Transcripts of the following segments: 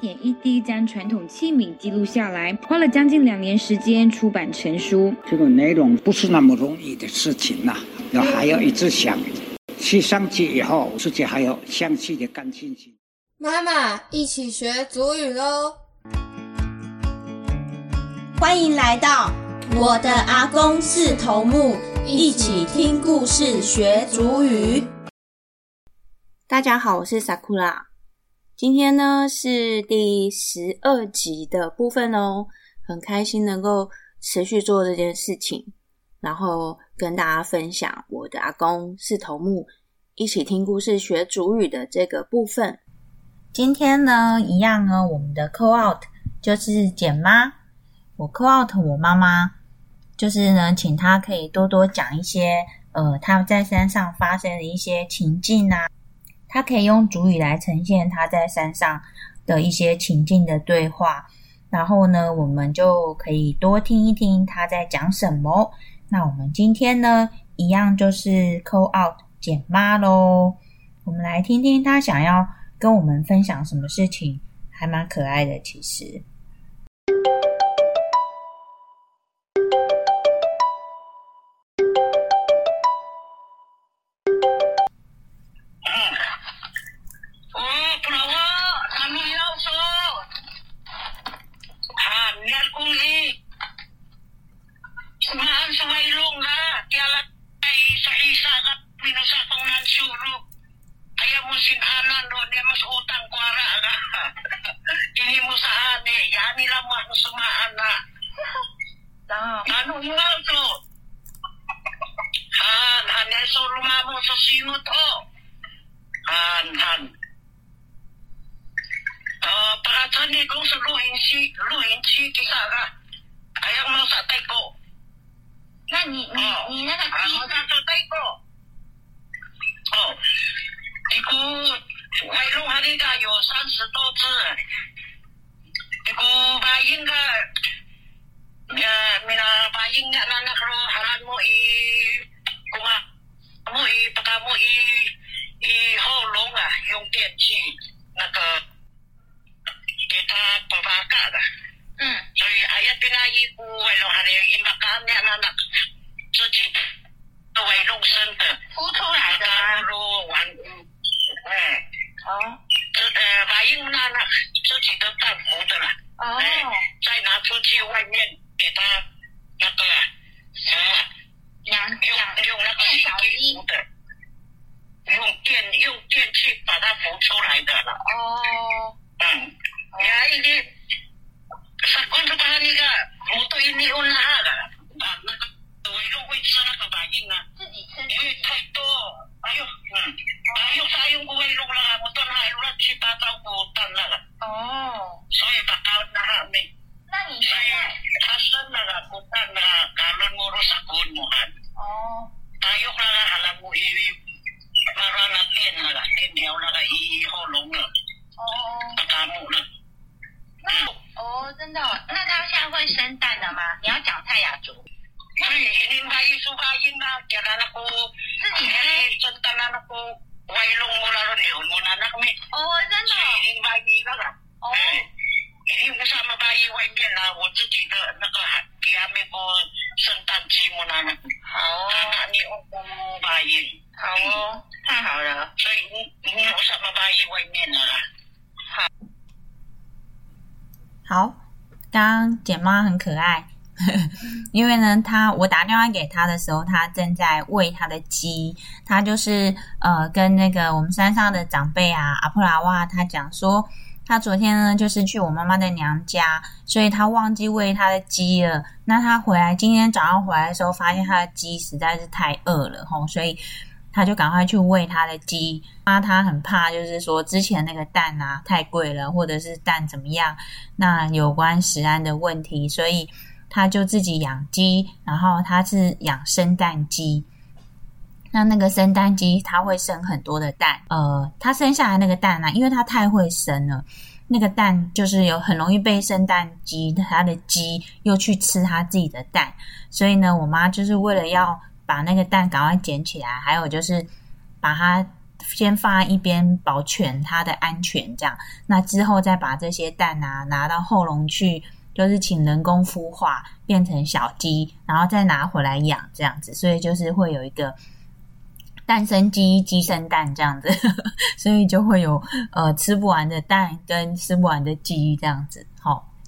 点一滴将传统器皿记录下来，花了将近两年时间出版成书。这个内容不是那么容易的事情呐，要还要一直想，去上去以后自己还要详细的感兴趣。妈妈，一起学祖语喽！欢迎来到我的阿公是头目，一起听故事学祖语。大家好，我是 Sakura。今天呢是第十二集的部分哦，很开心能够持续做这件事情，然后跟大家分享我的阿公是头目，一起听故事学主语的这个部分。今天呢，一样呢，我们的 call out 就是简妈，我 call out 我妈妈，就是呢，请她可以多多讲一些呃，她在山上发生的一些情境啊。他可以用主语来呈现他在山上的一些情境的对话，然后呢，我们就可以多听一听他在讲什么。那我们今天呢，一样就是 call out 简妈喽。我们来听听他想要跟我们分享什么事情，还蛮可爱的，其实。妈很可爱，因为呢，他我打电话给他的时候，他正在喂他的鸡。他就是呃，跟那个我们山上的长辈啊，阿普拉哇，他讲说，他昨天呢就是去我妈妈的娘家，所以他忘记喂他的鸡了。那他回来今天早上回来的时候，发现他的鸡实在是太饿了吼，所以。他就赶快去喂他的鸡，啊，他很怕，就是说之前那个蛋啊太贵了，或者是蛋怎么样，那有关食安的问题，所以他就自己养鸡，然后他是养生蛋鸡。那那个生蛋鸡，它会生很多的蛋，呃，它生下来那个蛋呢，因为它太会生了，那个蛋就是有很容易被生蛋鸡它的鸡又去吃它自己的蛋，所以呢，我妈就是为了要。把那个蛋赶快捡起来，还有就是把它先放在一边保全它的安全，这样，那之后再把这些蛋啊拿到后笼去，就是请人工孵化变成小鸡，然后再拿回来养这样子，所以就是会有一个蛋生鸡，鸡生蛋这样子，所以就会有呃吃不完的蛋跟吃不完的鸡这样子，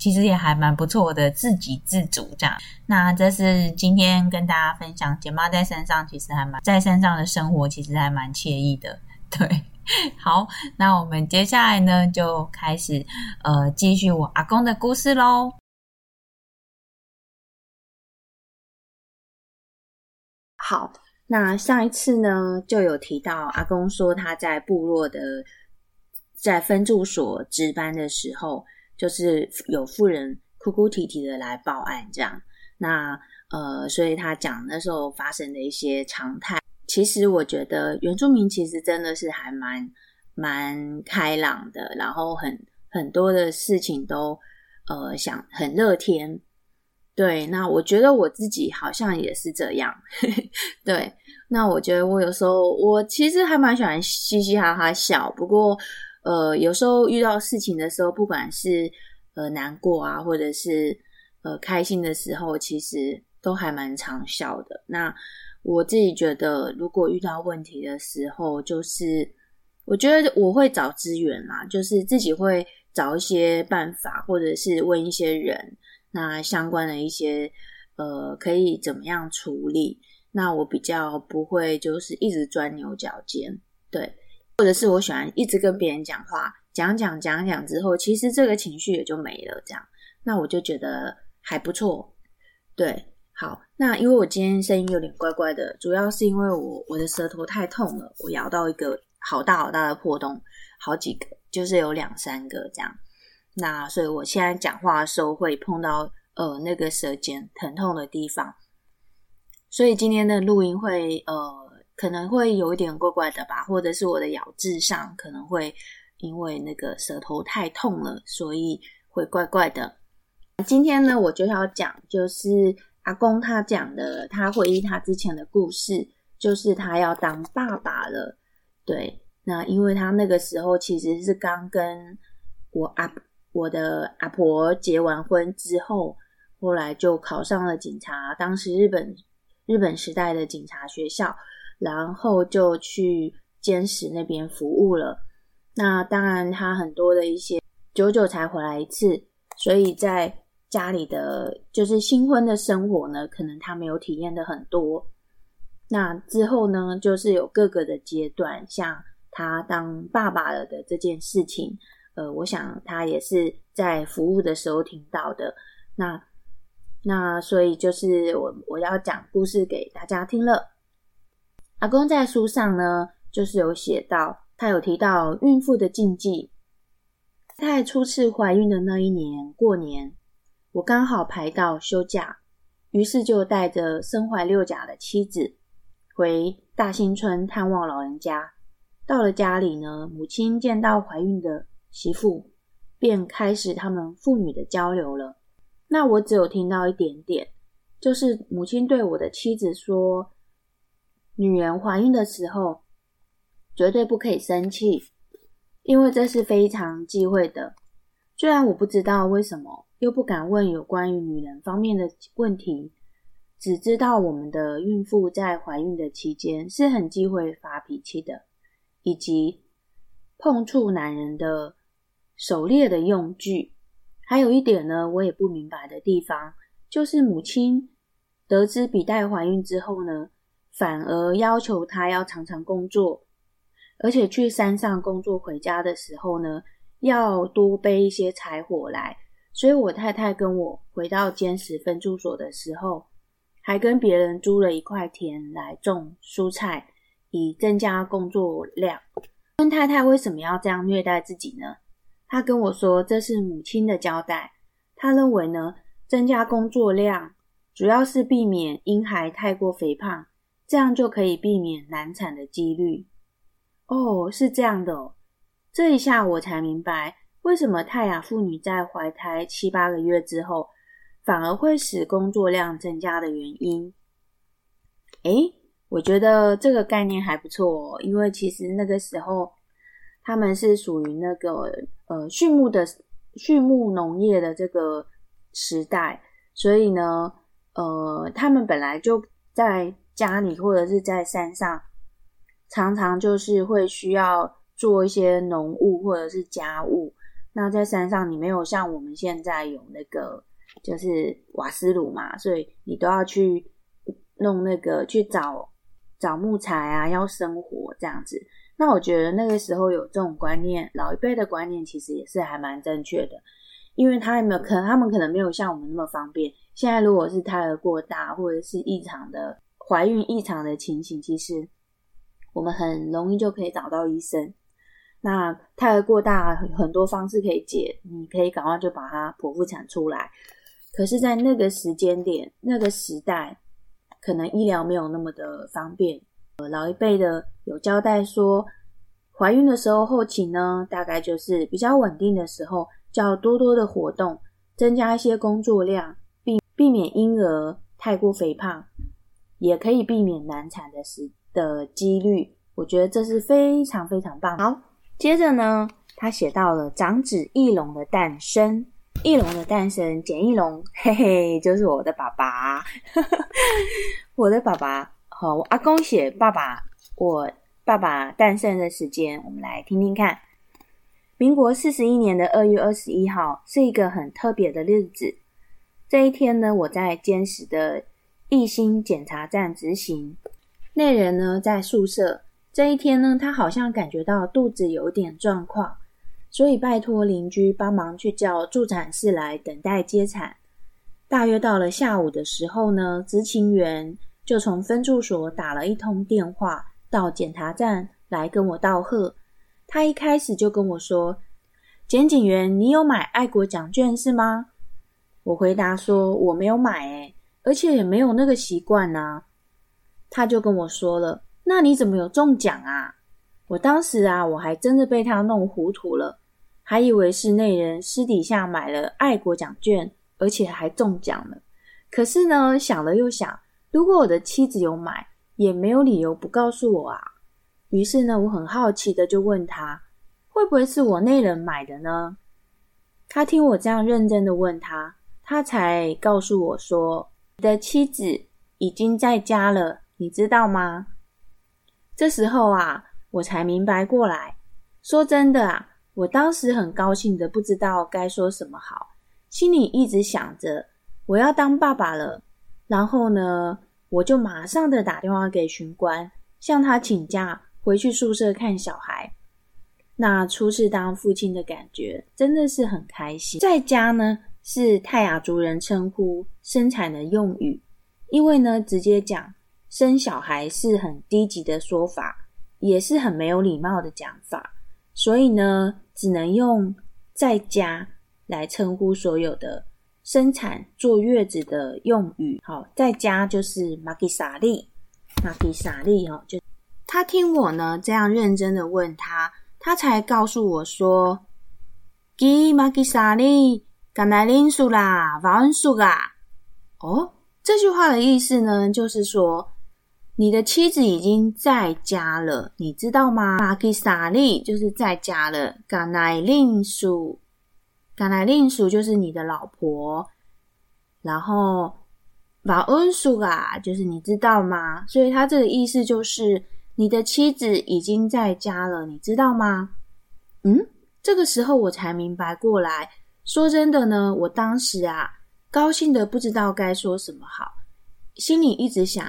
其实也还蛮不错的，自给自足这样。那这是今天跟大家分享，姐妈在山上其实还蛮在山上的生活，其实还蛮惬意的。对，好，那我们接下来呢就开始呃继续我阿公的故事喽。好，那上一次呢就有提到阿公说他在部落的在分驻所值班的时候。就是有妇人哭哭啼啼的来报案，这样，那呃，所以他讲那时候发生的一些常态。其实我觉得原住民其实真的是还蛮蛮开朗的，然后很很多的事情都呃想很乐天。对，那我觉得我自己好像也是这样。对，那我觉得我有时候我其实还蛮喜欢嘻嘻哈哈笑，不过。呃，有时候遇到事情的时候，不管是呃难过啊，或者是呃开心的时候，其实都还蛮常笑的。那我自己觉得，如果遇到问题的时候，就是我觉得我会找资源啦，就是自己会找一些办法，或者是问一些人，那相关的一些呃可以怎么样处理。那我比较不会就是一直钻牛角尖，对。或者是我喜欢一直跟别人讲话，讲讲讲讲之后，其实这个情绪也就没了。这样，那我就觉得还不错。对，好，那因为我今天声音有点怪怪的，主要是因为我我的舌头太痛了，我咬到一个好大好大的破洞，好几个，就是有两三个这样。那所以我现在讲话的时候会碰到呃那个舌尖疼痛的地方，所以今天的录音会呃。可能会有一点怪怪的吧，或者是我的咬字上可能会因为那个舌头太痛了，所以会怪怪的。今天呢，我就要讲，就是阿公他讲的，他回忆他之前的故事，就是他要当爸爸了。对，那因为他那个时候其实是刚跟我阿我的阿婆结完婚之后，后来就考上了警察，当时日本日本时代的警察学校。然后就去监视那边服务了。那当然，他很多的一些久久才回来一次，所以在家里的就是新婚的生活呢，可能他没有体验的很多。那之后呢，就是有各个的阶段，像他当爸爸了的这件事情，呃，我想他也是在服务的时候听到的。那那所以就是我我要讲故事给大家听了。阿公在书上呢，就是有写到，他有提到孕妇的禁忌。在初次怀孕的那一年过年，我刚好排到休假，于是就带着身怀六甲的妻子回大新村探望老人家。到了家里呢，母亲见到怀孕的媳妇，便开始他们父女的交流了。那我只有听到一点点，就是母亲对我的妻子说。女人怀孕的时候，绝对不可以生气，因为这是非常忌讳的。虽然我不知道为什么，又不敢问有关于女人方面的问题，只知道我们的孕妇在怀孕的期间是很忌讳发脾气的，以及碰触男人的狩猎的用具。还有一点呢，我也不明白的地方，就是母亲得知比代怀孕之后呢。反而要求他要常常工作，而且去山上工作回家的时候呢，要多背一些柴火来。所以我太太跟我回到坚实分住所的时候，还跟别人租了一块田来种蔬菜，以增加工作量。问太太为什么要这样虐待自己呢？她跟我说这是母亲的交代。她认为呢，增加工作量主要是避免婴孩太过肥胖。这样就可以避免难产的几率。哦，是这样的哦。这一下我才明白，为什么泰雅妇女在怀胎七八个月之后，反而会使工作量增加的原因。诶，我觉得这个概念还不错，哦，因为其实那个时候他们是属于那个呃畜牧的畜牧农业的这个时代，所以呢，呃，他们本来就在家里或者是在山上，常常就是会需要做一些农务或者是家务。那在山上，你没有像我们现在有那个就是瓦斯炉嘛，所以你都要去弄那个去找。找木材啊，要生活这样子。那我觉得那个时候有这种观念，老一辈的观念其实也是还蛮正确的，因为他有没有可能他们可能没有像我们那么方便。现在如果是胎儿过大或者是异常的怀孕异常的情形，其实我们很容易就可以找到医生。那胎儿过大很多方式可以解，你可以赶快就把它剖腹产出来。可是，在那个时间点、那个时代。可能医疗没有那么的方便，呃，老一辈的有交代说，怀孕的时候后期呢，大概就是比较稳定的时候，叫多多的活动，增加一些工作量，避避免婴儿太过肥胖，也可以避免难产的时的几率。我觉得这是非常非常棒。好，接着呢，他写到了长子翼龙的诞生。翼龙的诞生，简翼龙，嘿嘿，就是我的爸爸。我的爸爸，好，阿公写爸爸，我爸爸诞生的时间，我们来听听看。民国四十一年的二月二十一号，是一个很特别的日子。这一天呢，我在坚实的一心检查站执行，那人呢在宿舍。这一天呢，他好像感觉到肚子有点状况。所以拜托邻居帮忙去叫助产士来等待接产。大约到了下午的时候呢，执勤员就从分驻所打了一通电话到检查站来跟我道贺。他一开始就跟我说：“检警员，你有买爱国奖券是吗？”我回答说：“我没有买，诶，而且也没有那个习惯呐。”他就跟我说了：“那你怎么有中奖啊？”我当时啊，我还真的被他弄糊涂了。还以为是那人私底下买了爱国奖券，而且还中奖了。可是呢，想了又想，如果我的妻子有买，也没有理由不告诉我啊。于是呢，我很好奇的就问他，会不会是我那人买的呢？他听我这样认真的问他，他才告诉我说：“的妻子已经在家了，你知道吗？”这时候啊，我才明白过来。说真的啊。我当时很高兴的，不知道该说什么好，心里一直想着我要当爸爸了。然后呢，我就马上的打电话给巡官，向他请假回去宿舍看小孩。那初次当父亲的感觉真的是很开心。在家呢，是泰雅族人称呼生产的用语，因为呢，直接讲生小孩是很低级的说法，也是很没有礼貌的讲法。所以呢，只能用在家来称呼所有的生产坐月子的用语。好，在家就是马吉萨利，马吉萨利哦，就他听我呢这样认真的问他，他才告诉我说：“吉马吉萨利，甘来林苏啦，瓦恩苏啦。”哦，这句话的意思呢，就是说。你的妻子已经在家了，你知道吗？马基萨利就是在家了。嘎乃令属，嘎乃令属就是你的老婆。然后瓦恩属啊，就是你知道吗？所以他这个意思就是你的妻子已经在家了，你知道吗？嗯，这个时候我才明白过来。说真的呢，我当时啊，高兴的不知道该说什么好，心里一直想。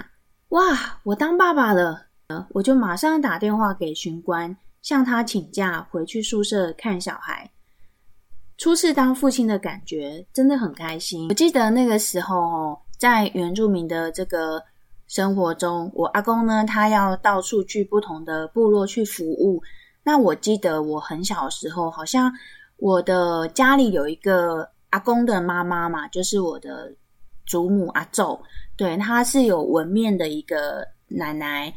哇！我当爸爸了，我就马上打电话给巡官，向他请假回去宿舍看小孩。初次当父亲的感觉真的很开心。我记得那个时候哦，在原住民的这个生活中，我阿公呢，他要到处去不同的部落去服务。那我记得我很小的时候，好像我的家里有一个阿公的妈妈嘛，就是我的祖母阿昼。对，她是有纹面的一个奶奶。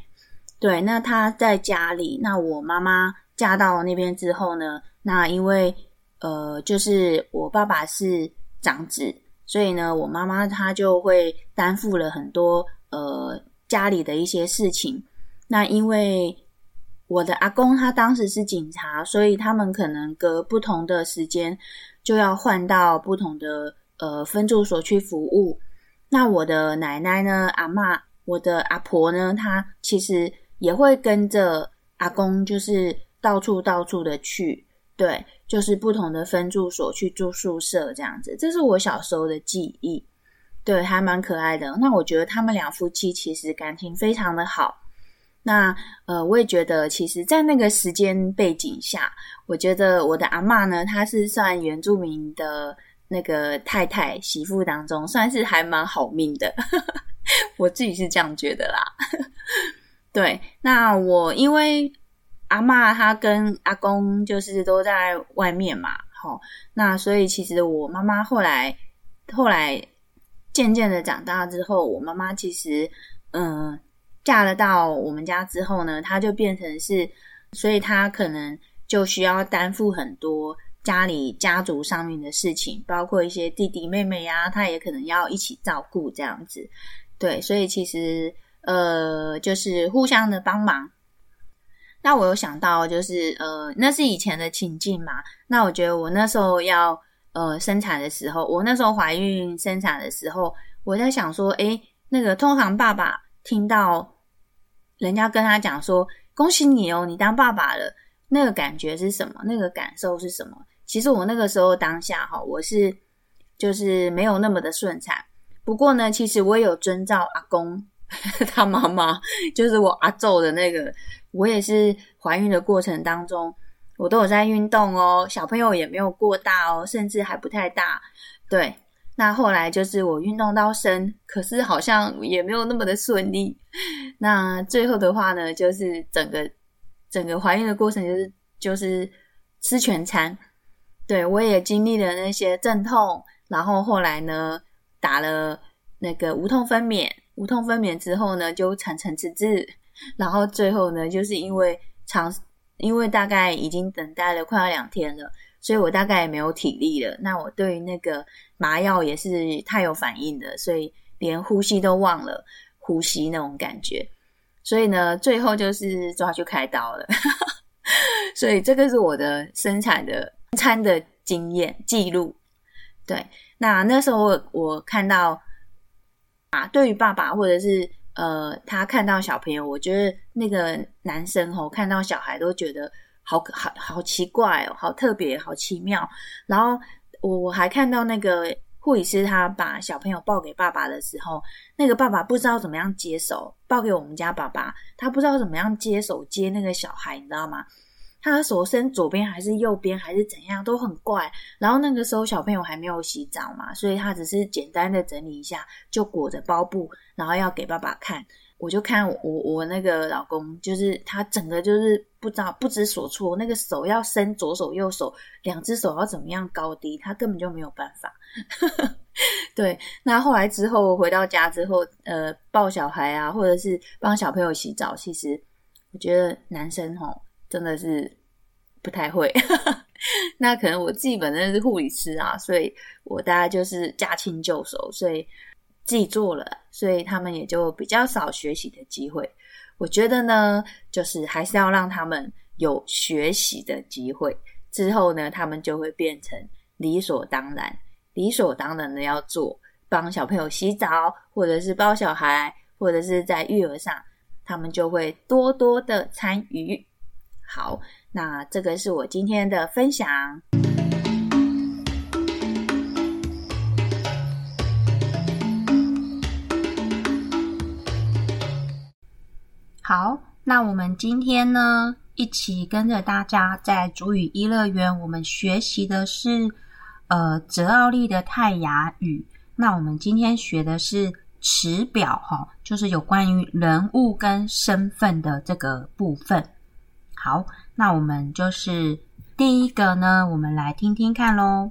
对，那她在家里，那我妈妈嫁到那边之后呢，那因为呃，就是我爸爸是长子，所以呢，我妈妈她就会担负了很多呃家里的一些事情。那因为我的阿公他当时是警察，所以他们可能隔不同的时间就要换到不同的呃分住所去服务。那我的奶奶呢，阿妈，我的阿婆呢，她其实也会跟着阿公，就是到处到处的去，对，就是不同的分住所去住宿舍这样子。这是我小时候的记忆，对，还蛮可爱的。那我觉得他们两夫妻其实感情非常的好。那呃，我也觉得，其实，在那个时间背景下，我觉得我的阿妈呢，她是算原住民的那个太太媳妇当中，算是还蛮好命的。我自己是这样觉得啦。对，那我因为阿妈她跟阿公就是都在外面嘛，好，那所以其实我妈妈后来后来渐渐的长大之后，我妈妈其实嗯。嫁了到我们家之后呢，她就变成是，所以她可能就需要担负很多家里家族上面的事情，包括一些弟弟妹妹呀，她也可能要一起照顾这样子。对，所以其实呃，就是互相的帮忙。那我有想到，就是呃，那是以前的情境嘛。那我觉得我那时候要呃生产的时候，我那时候怀孕生产的时候，我在想说，诶，那个通常爸爸听到。人家跟他讲说：“恭喜你哦，你当爸爸了。”那个感觉是什么？那个感受是什么？其实我那个时候当下哈，我是就是没有那么的顺产。不过呢，其实我也有遵照阿公 他妈妈，就是我阿昼的那个，我也是怀孕的过程当中，我都有在运动哦，小朋友也没有过大哦，甚至还不太大，对。那后来就是我运动到生，可是好像也没有那么的顺利。那最后的话呢，就是整个整个怀孕的过程就是就是吃全餐。对我也经历了那些阵痛，然后后来呢打了那个无痛分娩，无痛分娩之后呢就产程迟滞，然后最后呢就是因为长，因为大概已经等待了快要两天了。所以我大概也没有体力了。那我对于那个麻药也是太有反应的，所以连呼吸都忘了呼吸那种感觉。所以呢，最后就是抓去开刀了。所以这个是我的生产的餐的经验记录。对，那那时候我看到啊，对于爸爸或者是呃他看到小朋友，我觉得那个男生吼看到小孩都觉得。好好好奇怪哦，好特别，好奇妙。然后我我还看到那个护理师，他把小朋友抱给爸爸的时候，那个爸爸不知道怎么样接手，抱给我们家爸爸，他不知道怎么样接手接那个小孩，你知道吗？他的手伸左边还是右边还是怎样，都很怪。然后那个时候小朋友还没有洗澡嘛，所以他只是简单的整理一下，就裹着包布，然后要给爸爸看。我就看我我那个老公，就是他整个就是不知道不知所措，那个手要伸左手右手两只手要怎么样高低，他根本就没有办法。对，那后来之后回到家之后，呃，抱小孩啊，或者是帮小朋友洗澡，其实我觉得男生吼真的是不太会。那可能我自己本身是护理师啊，所以我大概就是驾轻就熟，所以。自己做了，所以他们也就比较少学习的机会。我觉得呢，就是还是要让他们有学习的机会，之后呢，他们就会变成理所当然、理所当然的要做，帮小朋友洗澡，或者是抱小孩，或者是在育儿上，他们就会多多的参与。好，那这个是我今天的分享。好，那我们今天呢，一起跟着大家在主语一乐园，我们学习的是呃泽奥利的泰雅语。那我们今天学的是词表，哈，就是有关于人物跟身份的这个部分。好，那我们就是第一个呢，我们来听听看喽。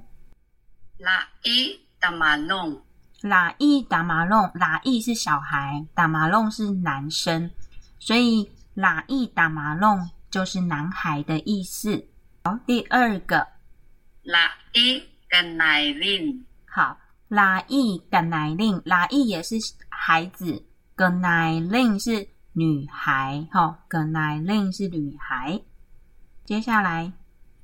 拉伊达马弄，拉伊达马弄，拉伊是小孩，达马弄是男生。所以“拉伊打马弄”就是男孩的意思。好，第二个“拉伊跟奶令”。好，“拉伊跟奶令”，“拉伊”也是孩子，“葛乃令是女孩，哈，葛乃令是女孩。接下来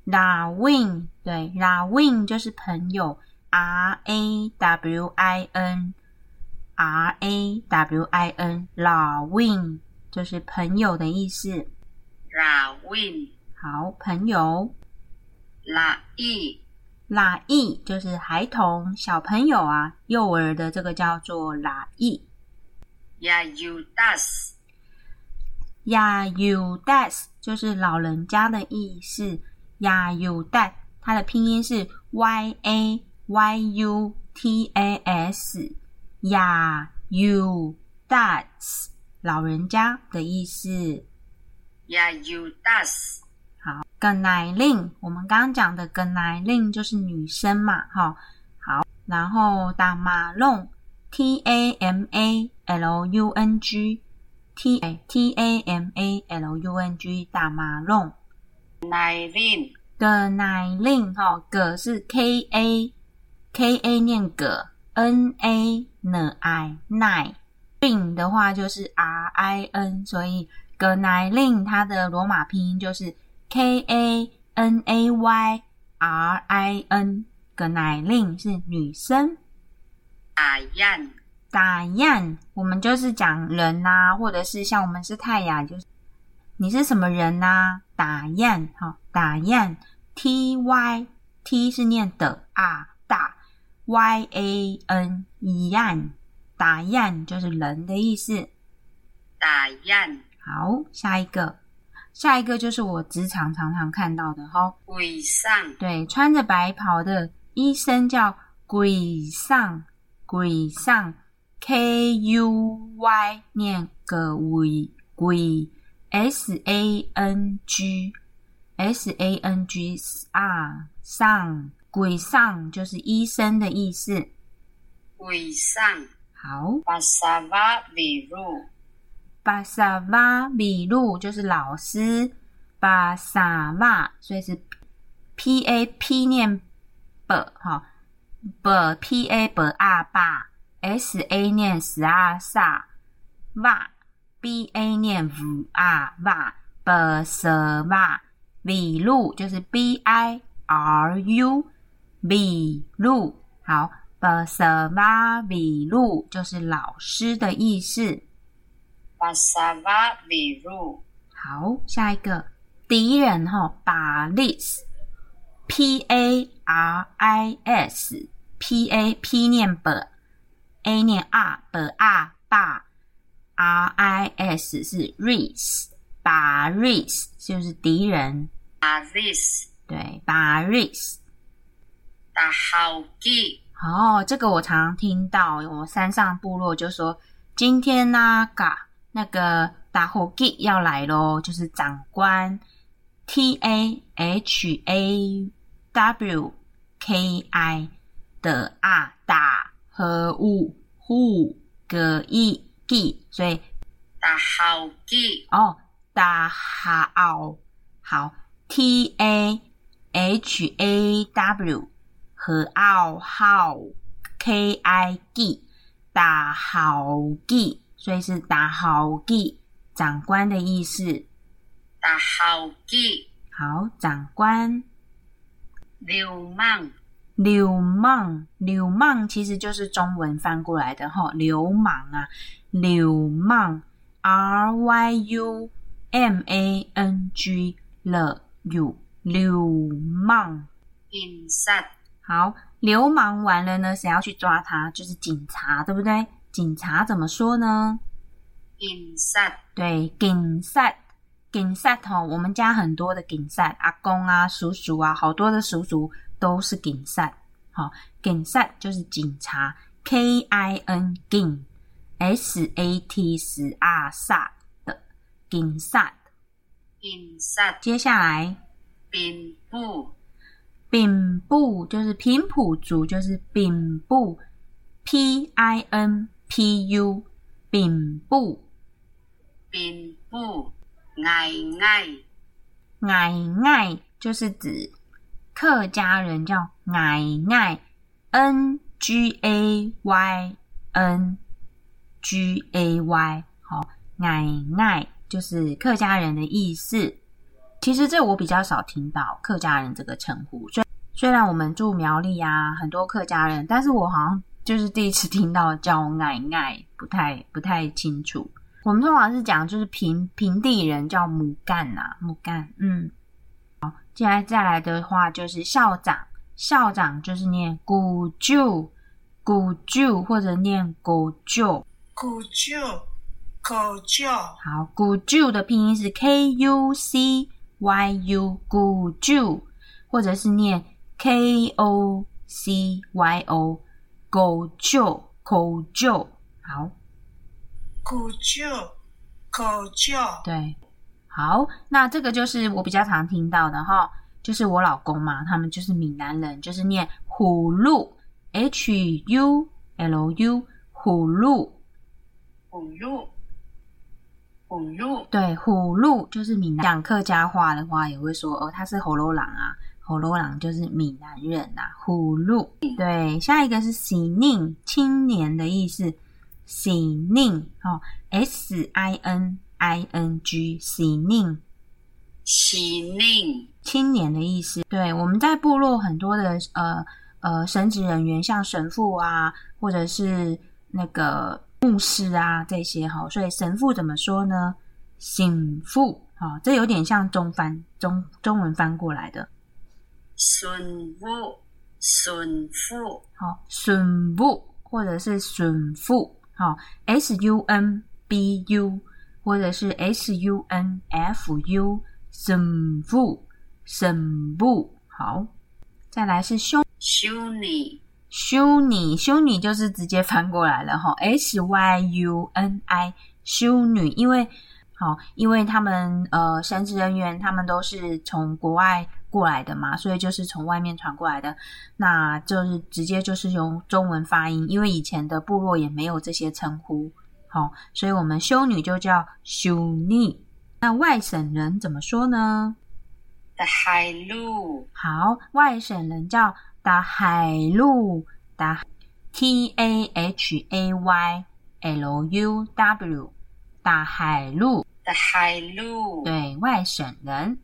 ，La Win，对，La Win 就是朋友，R A W I N，R A W I N，La Win 就是朋友的意思。La Win 好，朋友。La E 拉意就是孩童、小朋友啊，幼儿的这个叫做拉意。Yayudas 亚 u das 就是老人家的意思。亚 u das 它的拼音是 y a y u t a s。亚 u das 老人家的意思。Yayudas 好，梗乃令，我们刚刚讲的梗乃令就是女生嘛，哈，好，然后打马弄，T A M A L U N G，T T A M A L U N G 打马弄，Nairin 梗乃令，哈，葛是 K A K A 念葛，N A N I 乃令的话就是 R I N，所以 gan 它的罗马拼音就是 K A N A Y R I N，葛乃令是女生。Ayan 打雁，我们就是讲人呐、或者是像我们是泰雅，就是你是什么人呐、打样，好，打样，T Y T 是念的啊，大。Y A N 雁，打雁就是人的意思。Dayan 好，下一个，下一个就是我职场常常看到的哈，鬼上。对，穿着白袍的医生叫鬼上，鬼上，K U Y 念个鬼鬼，S A N G S A N G 啊上。鬼上就是医生的意思。Gui Sang 好，Basava Viru 巴萨瓦米露就是老师，巴萨瓦，所以是 P A P 念 b 哈。b P A b a 巴 S A 念 s a 萨瓦 B A 念 v 啊瓦 b 萨瓦米露就是 B I R U 米露，好，巴萨瓦米露就是老师的意思。Basava Viru 好，下一个敌人哈，巴利斯，P A R I S，P A P 念 b，A 念 r，b r 巴，R I S 是 ris，巴 ris 就是敌人，Aris 对，巴 ris。Tahaugi 哦，这个我常常听到，我山上部落就说今天那嘎那个打火机要来咯，就是长官 T A H A W K I 的啊打和物户个一 g，所以 Tahaugi 哦打哈奥好 T A H A W 和奥号 K I G 打好 G，所以是打好 G 长官的意思。Tahaugi 好，长官。Liu Mang 流氓，流氓其实就是中文翻过来的哈，流氓啊，流氓，R Y U M A N G 了 U 流氓。好，流氓完了呢，谁要去抓他？就是警察，对不对？警察怎么说呢？警 sat 对，警察，警察吼，我们家很多的警察，阿公啊、叔叔啊，好多的叔叔都是警察。好，警察就是警察，K I N 警，S A T 是阿萨的警察。Insat 接下来，Bin Bu 丙部就是平埔族，就是丙部，P I N P U，丙部。Bin Bu Ngai Ngai 矮就是指客家人叫矮矮，N G A Y N G A Y，好，矮矮就是客家人的意思。其实这我比较少听到客家人这个称呼，虽虽然我们住苗栗啊，很多客家人，但是我好像就是第一次听到叫奶奶，不太不太清楚。我们通常是讲就是平平地人叫母干呐，母干，嗯。好，接下来再来的话就是校长，校长就是念古舅。古旧或者念古旧，古旧，古旧。好，古旧的拼音是 K U C Y U，古旧，或者是念 K O C Y O，狗旧，古旧。好，古旧，狗旧。对，好，那这个就是我比较常听到的哈，就是我老公嘛，他们就是闽南人，就是念。H U L U 虎鹿，虎鹿，虎鹿，对，虎鹿就是闽南讲客家话的话，也会说哦，他是喉咙狼啊，喉咙狼就是闽南人呐。虎鹿，对，下一个是喜宁，青年的意思，喜宁，哦，S I N I N G，喜宁，喜宁，青年的意思。对，我们在部落很多的呃。呃，神职人员像神父啊，或者是那个牧师啊，这些哈，所以神父怎么说呢？醒父，哈，这有点像中翻中中文翻过来的。神父，神父，好，神父或者是神父，好，S U N B U 或者是 S U N F U，神父，神父，好，再来是兄。修女，修女，修女就是直接翻过来了哈，S Y U N I，修女，因为好，因为他们呃，神职人员他们都是从国外过来的嘛，所以就是从外面传过来的，那就是直接就是用中文发音，因为以前的部落也没有这些称呼，好，所以我们修女就叫修女。那外省人怎么说呢？The 海陆，好，外省人叫。打海路，打 T A H A Y L U W，打海路，打海路，对外省人。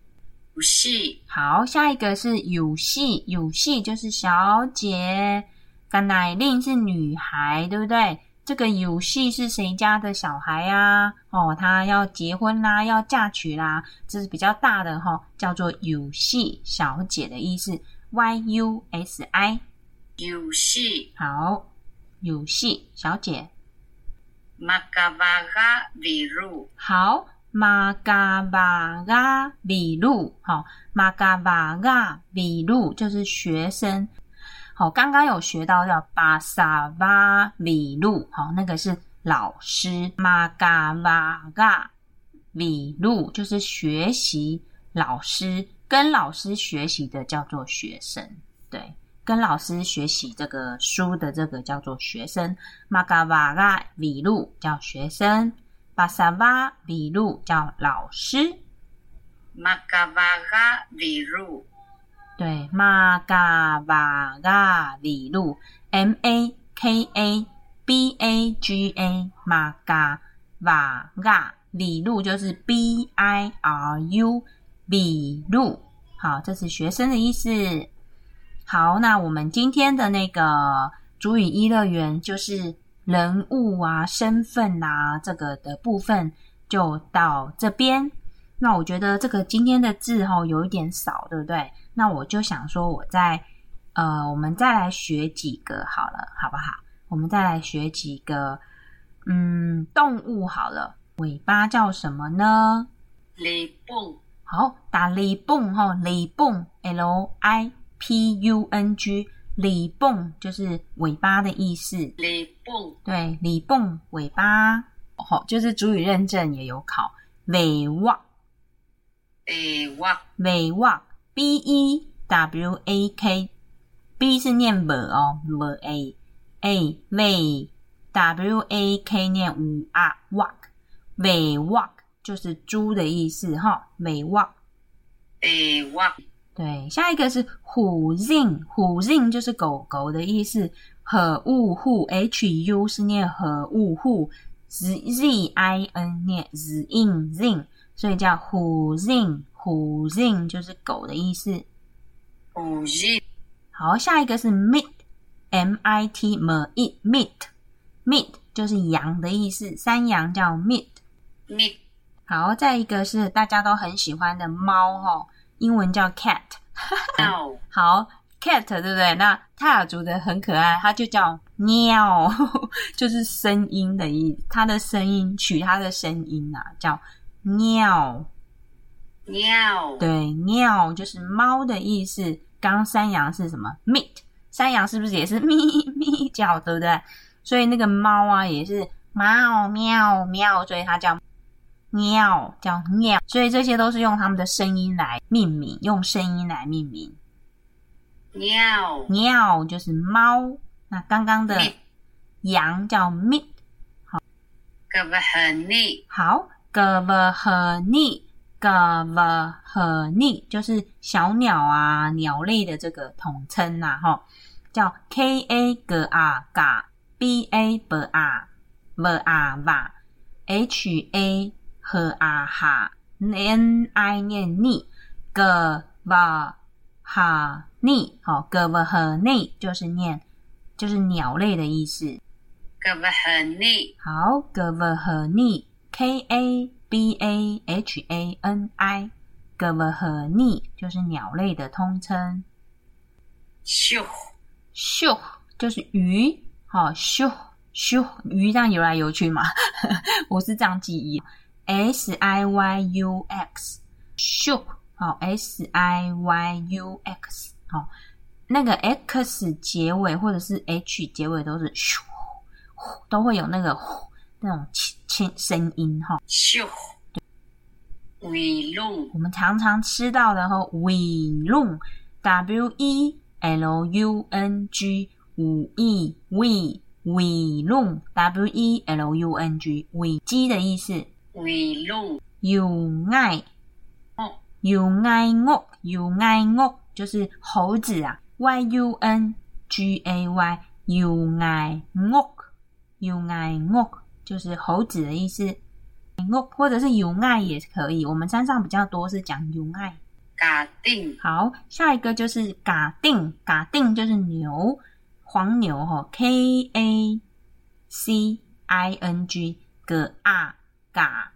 有戏，好，下一个是有戏，有戏就是小姐。甘乃令是女孩，对不对？这个有戏是谁家的小孩啊？哦，她要结婚啦，要嫁娶啦，这是比较大的哈，叫做有戏小姐的意思。Y U S I，有戏好，有戏小姐。马嘎巴嘎比路好，马嘎巴嘎比路好，马嘎巴嘎比路就是学生。好，刚刚有学到叫巴萨巴比路，好，那个是老师。马嘎巴嘎比路就是学习老师。跟老师学习的叫做学生，对，跟老师学习这个书的这个叫做学生。玛嘎瓦嘎比路叫学生，巴萨瓦比路叫老师。玛嘎瓦嘎比路，对，玛嘎瓦嘎比路，M A K A B A G A，玛嘎瓦嘎比路就是 B I R U。比路，好，这是学生的意思。好，那我们今天的那个主语一乐园就是人物啊、身份啊这个的部分就到这边。那我觉得这个今天的字哈有一点少，对不对？那我就想说，我再呃，我们再来学几个好了，好不好？我们再来学几个，嗯，动物好了，尾巴叫什么呢？雷蹦。好，打里蹦哈，里蹦 L I P U N G，里蹦就是尾巴的意思。里蹦对，里蹦尾巴，好，就是主语认证也有考。尾蛙，尾蛙，尾蛙，B E W A K，B 是念尾哦，W A A 尾 W A K 念五啊。就是猪的意思哈，美旺，美旺。对，下一个是虎 zing，虎 zing 就是狗狗的意思。和物户 h u 是念和物户 z z i n 念 z in zin，所以叫虎 zin，虎 zin 就是狗的意思。虎 zin。好，下一个是 meat，m i t m e meat，meat 就是羊的意思，山羊叫 meat。好，再一个是大家都很喜欢的猫哈，英文叫 cat。好。cat 对不对？那泰尔族的很可爱，它就叫喵，就是声音的意，它的声音取它的声音啊，叫喵喵。对，喵就是猫的意思。刚山羊是什么？meat，山羊是不是也是咪咪叫，对不对？所以那个猫啊也是喵喵喵，所以它叫喵，叫喵。所以这些都是用它们的声音来命名，用声音来命名。喵喵就是猫，那刚刚的羊叫 meat，好。格瓦赫尼，好，格瓦赫尼，格瓦赫尼就是小鸟啊，鸟类的这个统称呐，哈，叫 k a g a g b a b a b a v h a h a h n i 念尼，格瓦哈。尼好，格瓦和尼就是念，就是鸟类的意思。格瓦和尼好，格瓦和尼，K A B A H A N I，格瓦和尼就是鸟类的通称。咻咻就是鱼，好咻咻鱼这样游来游去嘛，我是这样记忆。S I Y U X 咻好，S I Y U X。好，那个 x 结尾或者是 h 结尾都是咻，都会有那个那种轻轻声音哈。咻，，we long，我们常常吃到的哈尾龙，w e l u n g，五 e 尾尾龙，w e l u n g，尾鸡的意思。尾龙，有爱，有爱我，有爱我。就是猴子啊，y u n g a y. U i ngok u i ngok 就是猴子的意思，ngok 或者是 u 爱也可以。我们山上比较多是讲 u i。嘎定好，下一个就是嘎定，嘎定就是牛，黄牛哈，k a c i n g 个啊嘎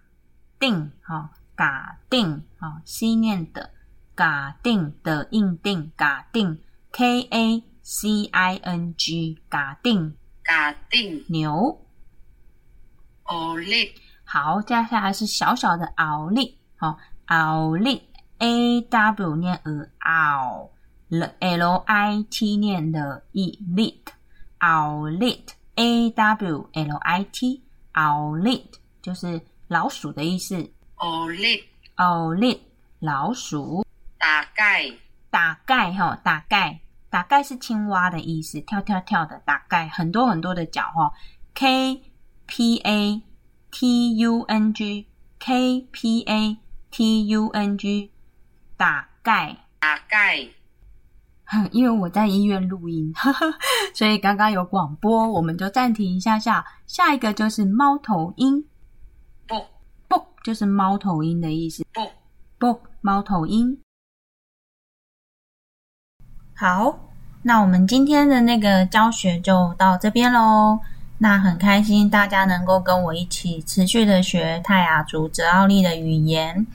定哈，嘎定哈西念的。嘎定的硬定，嘎定，K A C I N G，嘎定，嘎定牛。奥利，好，接下来是小小的奥利，好，奥利，A W 念呃奥，L I T 念的 E lit，奥利，A W L I T，奥利就是老鼠的意思。奥利，奥利，老鼠。大概，大概哈，大概，大概是青蛙的意思，跳跳跳的，大概很多很多的脚哈。K P A T U N G K P A T U N G，大概，大概，因为我在医院录音，所以刚刚有广播，我们就暂停一下下。下一个就是猫头鹰，不不，就是猫头鹰的意思，不不，猫头鹰。好，那我们今天的那个教学就到这边喽。那很开心大家能够跟我一起持续的学泰雅族泽奥利的语言。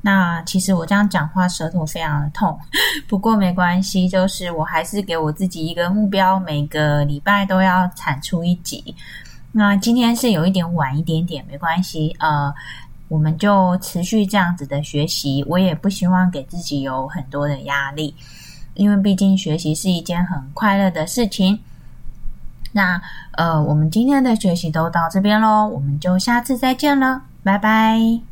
那其实我这样讲话舌头非常的痛，不过没关系，就是我还是给我自己一个目标，每个礼拜都要产出一集。那今天是有一点晚一点点，没关系，呃，我们就持续这样子的学习。我也不希望给自己有很多的压力。因为毕竟学习是一件很快乐的事情，那呃，我们今天的学习都到这边喽，我们就下次再见了，拜拜。